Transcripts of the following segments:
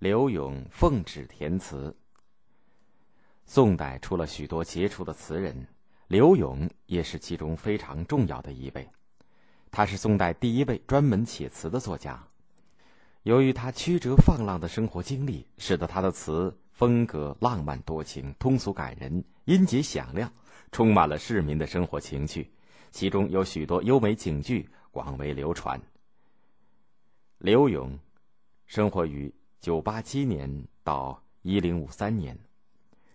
柳永奉旨填词。宋代出了许多杰出的词人，柳永也是其中非常重要的一位。他是宋代第一位专门写词的作家。由于他曲折放浪的生活经历，使得他的词风格浪漫多情、通俗感人、音节响亮，充满了市民的生活情趣。其中有许多优美景句，广为流传。柳永生活于九八七年到一零五三年，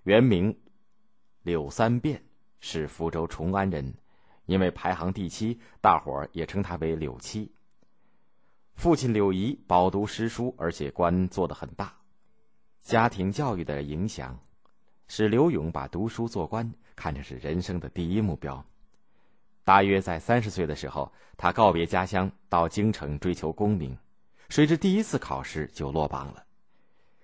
原名柳三变，是福州崇安人。因为排行第七，大伙儿也称他为柳七。父亲柳仪饱读诗书，而且官做得很大。家庭教育的影响，使刘永把读书做官看成是人生的第一目标。大约在三十岁的时候，他告别家乡，到京城追求功名。谁知第一次考试就落榜了。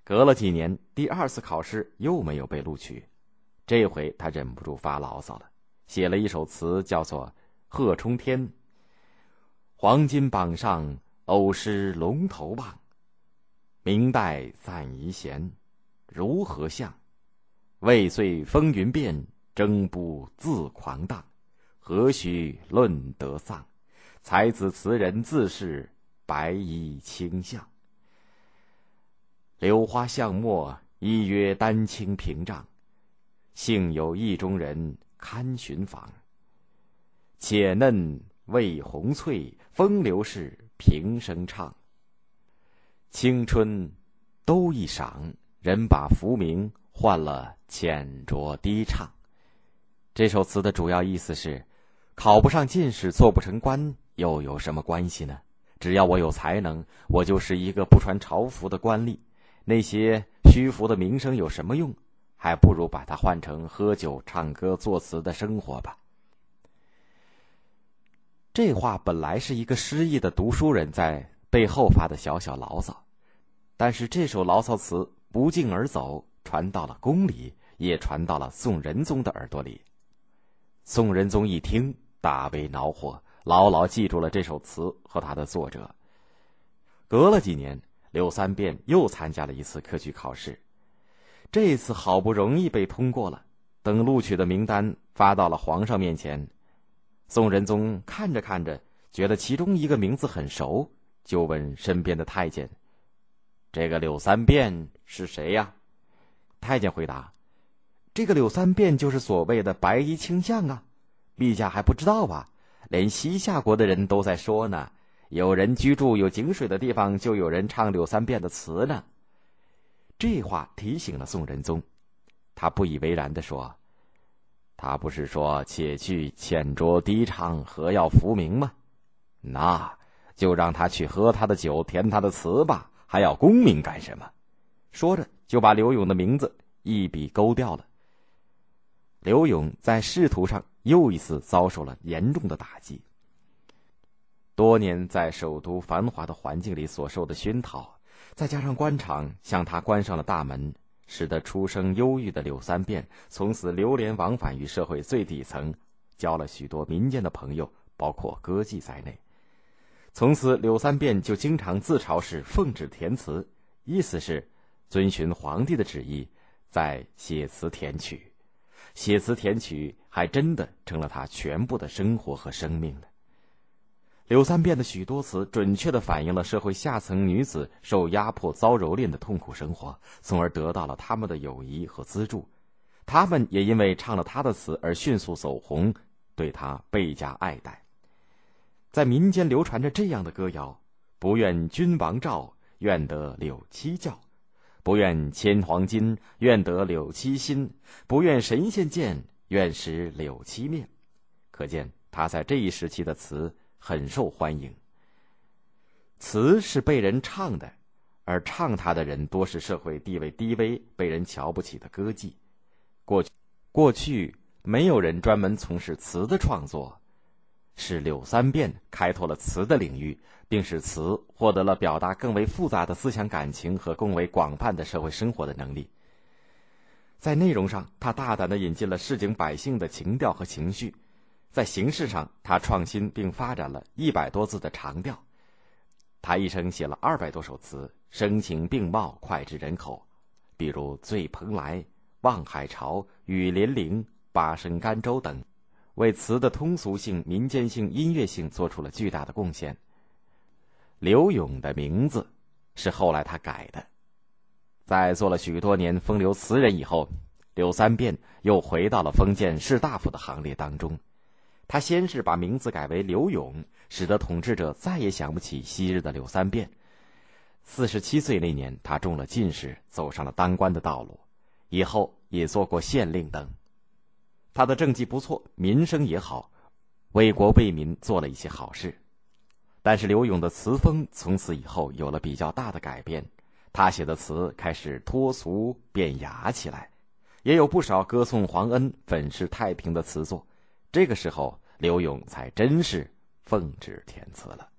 隔了几年，第二次考试又没有被录取。这回他忍不住发牢骚了，写了一首词，叫做《贺冲天》。黄金榜上。偶失龙头望，明代暂遗贤，如何像？未遂风云变，争不自狂荡，何须论得丧？才子词人自是白衣卿相。柳花巷陌，依约丹青屏障，幸有意中人堪寻访。且嫩未红翠，风流事。平生唱，青春都一晌，人把浮名换了浅酌低唱。这首词的主要意思是：考不上进士，做不成官，又有什么关系呢？只要我有才能，我就是一个不穿朝服的官吏。那些虚浮的名声有什么用？还不如把它换成喝酒、唱歌、作词的生活吧。这话本来是一个失意的读书人在背后发的小小牢骚，但是这首牢骚词不胫而走，传到了宫里，也传到了宋仁宗的耳朵里。宋仁宗一听，大为恼火，牢牢记住了这首词和他的作者。隔了几年，柳三变又参加了一次科举考试，这次好不容易被通过了。等录取的名单发到了皇上面前。宋仁宗看着看着，觉得其中一个名字很熟，就问身边的太监：“这个柳三变是谁呀？”太监回答：“这个柳三变就是所谓的白衣卿相啊，陛下还不知道吧？连西夏国的人都在说呢。有人居住有井水的地方，就有人唱柳三变的词呢。”这话提醒了宋仁宗，他不以为然的说。他不是说且去浅酌低唱，何要浮名吗？那就让他去喝他的酒，填他的词吧，还要功名干什么？说着，就把刘勇的名字一笔勾掉了。刘勇在仕途上又一次遭受了严重的打击。多年在首都繁华的环境里所受的熏陶，再加上官场向他关上了大门。使得出生忧郁的柳三变从此流连往返于社会最底层，交了许多民间的朋友，包括歌妓在内。从此，柳三变就经常自嘲是奉旨填词，意思是遵循皇帝的旨意，在写词填曲。写词填曲还真的成了他全部的生活和生命了。柳三变的许多词，准确的反映了社会下层女子受压迫、遭蹂躏的痛苦生活，从而得到了他们的友谊和资助。他们也因为唱了他的词而迅速走红，对他倍加爱戴。在民间流传着这样的歌谣：“不愿君王照，愿得柳七教；不愿千黄金，愿得柳七心；不愿神仙见，愿识柳七面。”可见他在这一时期的词。很受欢迎。词是被人唱的，而唱他的人多是社会地位低微、被人瞧不起的歌妓。过去，过去没有人专门从事词的创作，是柳三变开拓了词的领域，并使词获得了表达更为复杂的思想感情和更为广泛的社会生活的能力。在内容上，他大胆的引进了市井百姓的情调和情绪。在形式上，他创新并发展了一百多字的长调，他一生写了二百多首词，声情并茂，脍炙人口。比如《醉蓬莱》《望海潮》《雨霖铃》《八声甘州》等，为词的通俗性、民间性、音乐性做出了巨大的贡献。刘永的名字是后来他改的。在做了许多年风流词人以后，柳三变又回到了封建士大夫的行列当中。他先是把名字改为刘永，使得统治者再也想不起昔日的柳三变。四十七岁那年，他中了进士，走上了当官的道路，以后也做过县令等。他的政绩不错，民生也好，为国为民做了一些好事。但是刘永的词风从此以后有了比较大的改变，他写的词开始脱俗变雅起来，也有不少歌颂皇恩、粉饰太平的词作。这个时候。刘永才真是奉旨填词了。